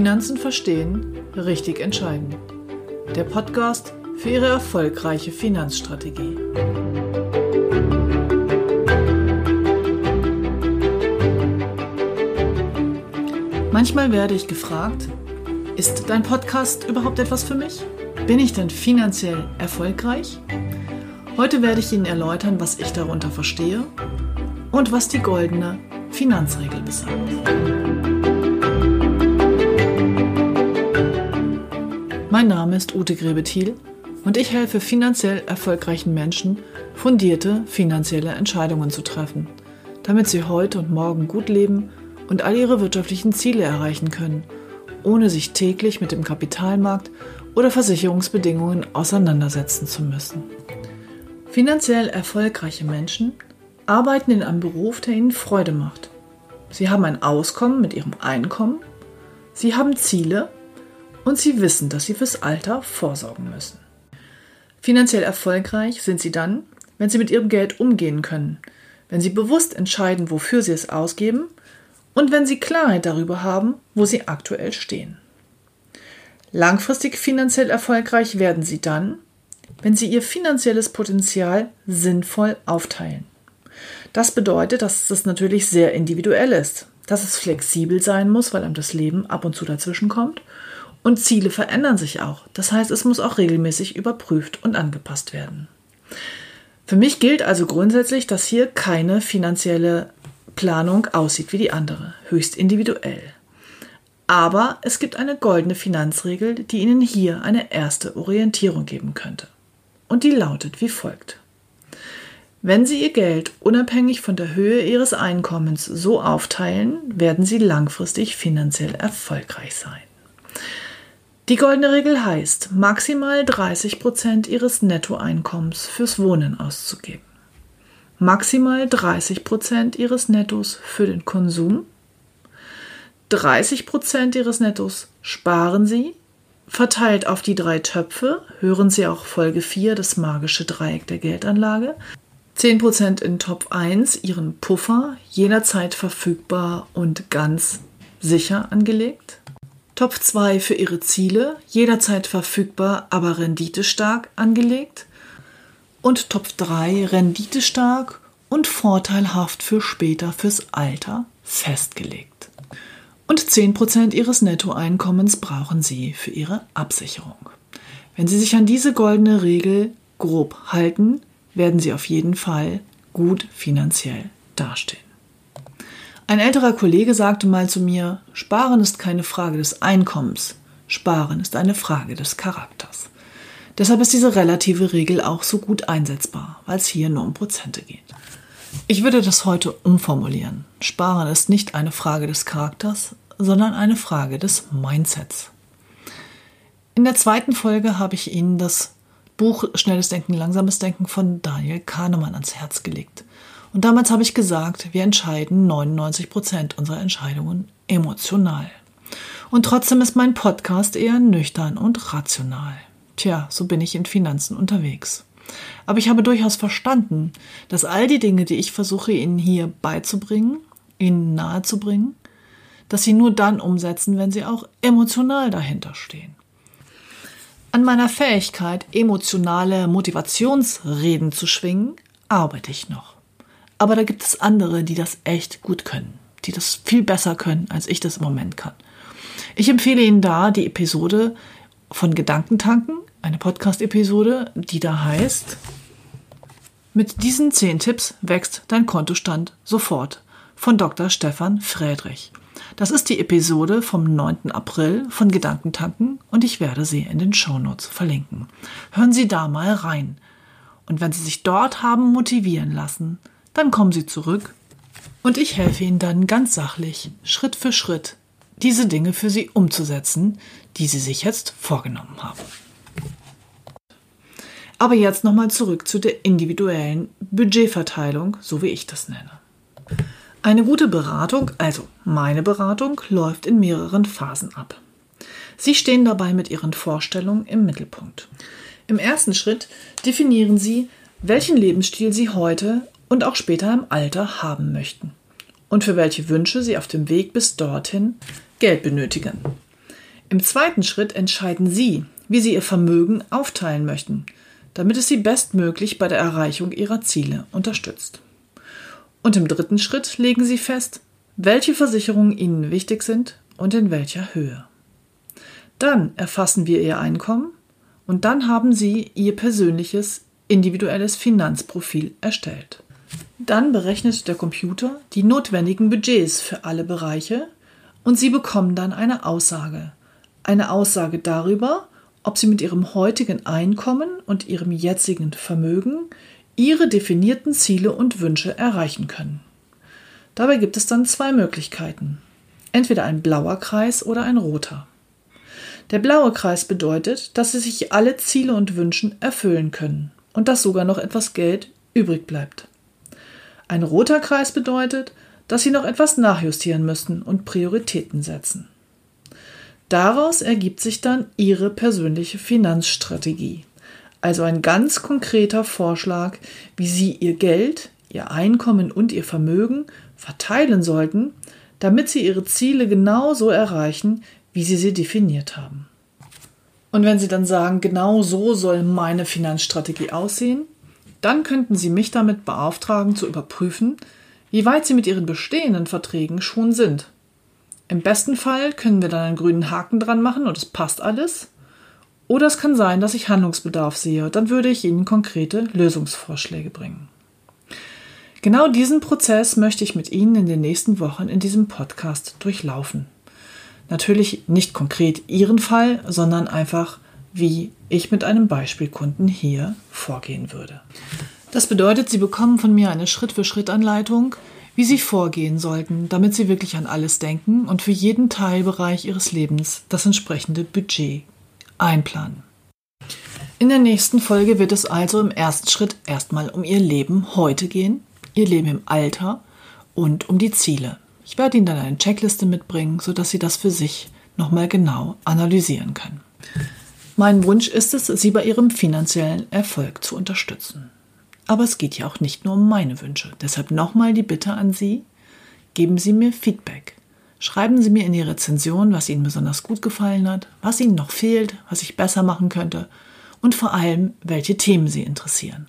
Finanzen verstehen, richtig entscheiden. Der Podcast für Ihre erfolgreiche Finanzstrategie. Manchmal werde ich gefragt, ist dein Podcast überhaupt etwas für mich? Bin ich denn finanziell erfolgreich? Heute werde ich Ihnen erläutern, was ich darunter verstehe und was die goldene Finanzregel besagt. Mein Name ist Ute Grebethiel und ich helfe finanziell erfolgreichen Menschen, fundierte finanzielle Entscheidungen zu treffen, damit sie heute und morgen gut leben und all ihre wirtschaftlichen Ziele erreichen können, ohne sich täglich mit dem Kapitalmarkt oder Versicherungsbedingungen auseinandersetzen zu müssen. Finanziell erfolgreiche Menschen arbeiten in einem Beruf, der ihnen Freude macht. Sie haben ein Auskommen mit ihrem Einkommen, sie haben Ziele und sie wissen, dass sie fürs Alter vorsorgen müssen. Finanziell erfolgreich sind sie dann, wenn sie mit ihrem Geld umgehen können, wenn sie bewusst entscheiden, wofür sie es ausgeben und wenn sie Klarheit darüber haben, wo sie aktuell stehen. Langfristig finanziell erfolgreich werden sie dann, wenn sie ihr finanzielles Potenzial sinnvoll aufteilen. Das bedeutet, dass das natürlich sehr individuell ist, dass es flexibel sein muss, weil einem das Leben ab und zu dazwischen kommt. Und Ziele verändern sich auch. Das heißt, es muss auch regelmäßig überprüft und angepasst werden. Für mich gilt also grundsätzlich, dass hier keine finanzielle Planung aussieht wie die andere, höchst individuell. Aber es gibt eine goldene Finanzregel, die Ihnen hier eine erste Orientierung geben könnte. Und die lautet wie folgt. Wenn Sie Ihr Geld unabhängig von der Höhe Ihres Einkommens so aufteilen, werden Sie langfristig finanziell erfolgreich sein. Die goldene Regel heißt, maximal 30 Prozent Ihres Nettoeinkommens fürs Wohnen auszugeben. Maximal 30 Prozent Ihres Nettos für den Konsum. 30 Prozent Ihres Nettos sparen Sie, verteilt auf die drei Töpfe, hören Sie auch Folge 4, das magische Dreieck der Geldanlage, 10% in Top 1 ihren Puffer jederzeit verfügbar und ganz sicher angelegt. Top 2 für ihre Ziele jederzeit verfügbar, aber renditestark angelegt. Und Top 3 renditestark und vorteilhaft für später fürs Alter festgelegt. Und 10% ihres Nettoeinkommens brauchen sie für ihre Absicherung. Wenn Sie sich an diese goldene Regel grob halten, werden sie auf jeden Fall gut finanziell dastehen. Ein älterer Kollege sagte mal zu mir, Sparen ist keine Frage des Einkommens, Sparen ist eine Frage des Charakters. Deshalb ist diese relative Regel auch so gut einsetzbar, weil es hier nur um Prozente geht. Ich würde das heute umformulieren. Sparen ist nicht eine Frage des Charakters, sondern eine Frage des Mindsets. In der zweiten Folge habe ich Ihnen das Buch Schnelles Denken, Langsames Denken von Daniel Kahnemann ans Herz gelegt. Und damals habe ich gesagt, wir entscheiden 99 Prozent unserer Entscheidungen emotional. Und trotzdem ist mein Podcast eher nüchtern und rational. Tja, so bin ich in Finanzen unterwegs. Aber ich habe durchaus verstanden, dass all die Dinge, die ich versuche Ihnen hier beizubringen, Ihnen nahezubringen, dass Sie nur dann umsetzen, wenn Sie auch emotional dahinter stehen. An meiner Fähigkeit, emotionale Motivationsreden zu schwingen, arbeite ich noch. Aber da gibt es andere, die das echt gut können, die das viel besser können, als ich das im Moment kann. Ich empfehle Ihnen da die Episode von Gedankentanken, eine Podcast-Episode, die da heißt, mit diesen zehn Tipps wächst dein Kontostand sofort von Dr. Stefan Friedrich. Das ist die Episode vom 9. April von Gedankentanken und ich werde sie in den Shownotes verlinken. Hören Sie da mal rein. Und wenn Sie sich dort haben motivieren lassen, dann kommen Sie zurück und ich helfe Ihnen dann ganz sachlich, Schritt für Schritt, diese Dinge für Sie umzusetzen, die Sie sich jetzt vorgenommen haben. Aber jetzt nochmal zurück zu der individuellen Budgetverteilung, so wie ich das nenne. Eine gute Beratung, also meine Beratung, läuft in mehreren Phasen ab. Sie stehen dabei mit Ihren Vorstellungen im Mittelpunkt. Im ersten Schritt definieren Sie, welchen Lebensstil Sie heute und auch später im Alter haben möchten und für welche Wünsche Sie auf dem Weg bis dorthin Geld benötigen. Im zweiten Schritt entscheiden Sie, wie Sie Ihr Vermögen aufteilen möchten, damit es Sie bestmöglich bei der Erreichung Ihrer Ziele unterstützt. Und im dritten Schritt legen Sie fest, welche Versicherungen Ihnen wichtig sind und in welcher Höhe. Dann erfassen wir Ihr Einkommen und dann haben Sie Ihr persönliches, individuelles Finanzprofil erstellt. Dann berechnet der Computer die notwendigen Budgets für alle Bereiche und Sie bekommen dann eine Aussage. Eine Aussage darüber, ob Sie mit Ihrem heutigen Einkommen und Ihrem jetzigen Vermögen Ihre definierten Ziele und Wünsche erreichen können. Dabei gibt es dann zwei Möglichkeiten. Entweder ein blauer Kreis oder ein roter. Der blaue Kreis bedeutet, dass Sie sich alle Ziele und Wünschen erfüllen können und dass sogar noch etwas Geld übrig bleibt. Ein roter Kreis bedeutet, dass Sie noch etwas nachjustieren müssen und Prioritäten setzen. Daraus ergibt sich dann Ihre persönliche Finanzstrategie, also ein ganz konkreter Vorschlag, wie Sie Ihr Geld, Ihr Einkommen und Ihr Vermögen verteilen sollten, damit Sie Ihre Ziele genauso erreichen, wie Sie sie definiert haben. Und wenn Sie dann sagen, genau so soll meine Finanzstrategie aussehen, dann könnten Sie mich damit beauftragen zu überprüfen, wie weit Sie mit Ihren bestehenden Verträgen schon sind. Im besten Fall können wir dann einen grünen Haken dran machen und es passt alles. Oder es kann sein, dass ich Handlungsbedarf sehe, dann würde ich Ihnen konkrete Lösungsvorschläge bringen. Genau diesen Prozess möchte ich mit Ihnen in den nächsten Wochen in diesem Podcast durchlaufen. Natürlich nicht konkret Ihren Fall, sondern einfach, wie ich mit einem Beispielkunden hier vorgehen würde. Das bedeutet, Sie bekommen von mir eine Schritt-für-Schritt-Anleitung, wie Sie vorgehen sollten, damit Sie wirklich an alles denken und für jeden Teilbereich Ihres Lebens das entsprechende Budget einplanen. In der nächsten Folge wird es also im ersten Schritt erstmal um Ihr Leben heute gehen, Ihr Leben im Alter und um die Ziele. Ich werde Ihnen dann eine Checkliste mitbringen, sodass Sie das für sich nochmal genau analysieren können. Mein Wunsch ist es, Sie bei Ihrem finanziellen Erfolg zu unterstützen. Aber es geht ja auch nicht nur um meine Wünsche. Deshalb nochmal die Bitte an Sie, geben Sie mir Feedback. Schreiben Sie mir in die Rezension, was Ihnen besonders gut gefallen hat, was Ihnen noch fehlt, was ich besser machen könnte und vor allem, welche Themen Sie interessieren.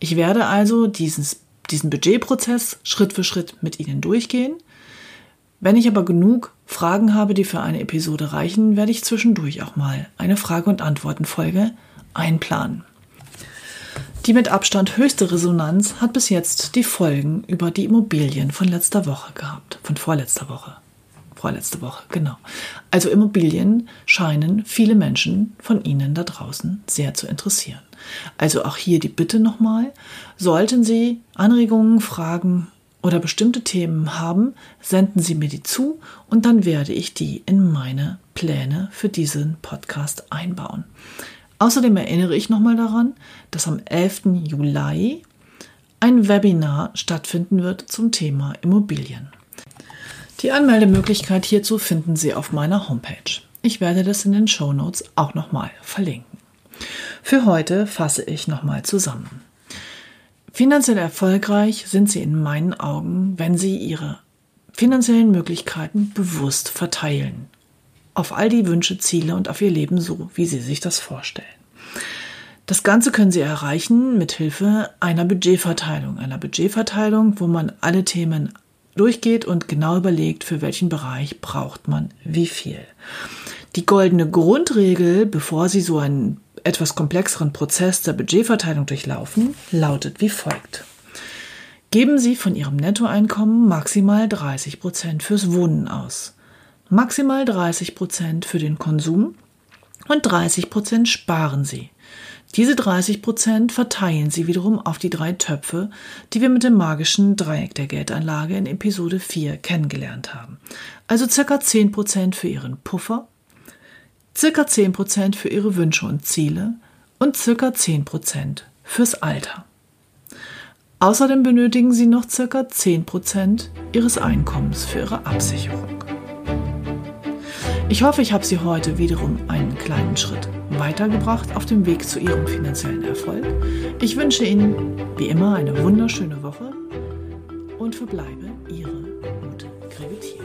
Ich werde also dieses diesen Budgetprozess Schritt für Schritt mit Ihnen durchgehen. Wenn ich aber genug Fragen habe, die für eine Episode reichen, werde ich zwischendurch auch mal eine Frage- und Antwortenfolge einplanen. Die mit Abstand höchste Resonanz hat bis jetzt die Folgen über die Immobilien von letzter Woche gehabt, von vorletzter Woche. Vorletzte Woche, genau. Also Immobilien scheinen viele Menschen von Ihnen da draußen sehr zu interessieren. Also auch hier die Bitte nochmal, sollten Sie Anregungen, Fragen oder bestimmte Themen haben, senden Sie mir die zu und dann werde ich die in meine Pläne für diesen Podcast einbauen. Außerdem erinnere ich nochmal daran, dass am 11. Juli ein Webinar stattfinden wird zum Thema Immobilien. Die Anmeldemöglichkeit hierzu finden Sie auf meiner Homepage. Ich werde das in den Show Notes auch nochmal verlinken. Für heute fasse ich nochmal zusammen. Finanziell erfolgreich sind Sie in meinen Augen, wenn Sie Ihre finanziellen Möglichkeiten bewusst verteilen. Auf all die Wünsche, Ziele und auf Ihr Leben so, wie Sie sich das vorstellen. Das Ganze können Sie erreichen mit Hilfe einer Budgetverteilung. Einer Budgetverteilung, wo man alle Themen durchgeht und genau überlegt, für welchen Bereich braucht man wie viel. Die goldene Grundregel, bevor Sie so einen etwas komplexeren Prozess der Budgetverteilung durchlaufen, lautet wie folgt. Geben Sie von Ihrem Nettoeinkommen maximal 30 Prozent fürs Wohnen aus, maximal 30 Prozent für den Konsum und 30 Prozent sparen Sie. Diese 30 Prozent verteilen Sie wiederum auf die drei Töpfe, die wir mit dem magischen Dreieck der Geldanlage in Episode 4 kennengelernt haben. Also circa 10 Prozent für Ihren Puffer, circa 10% für ihre Wünsche und Ziele und circa 10% fürs Alter. Außerdem benötigen sie noch circa 10% ihres Einkommens für ihre Absicherung. Ich hoffe, ich habe Sie heute wiederum einen kleinen Schritt weitergebracht auf dem Weg zu Ihrem finanziellen Erfolg. Ich wünsche Ihnen wie immer eine wunderschöne Woche und verbleibe Ihre Ute Grebetier.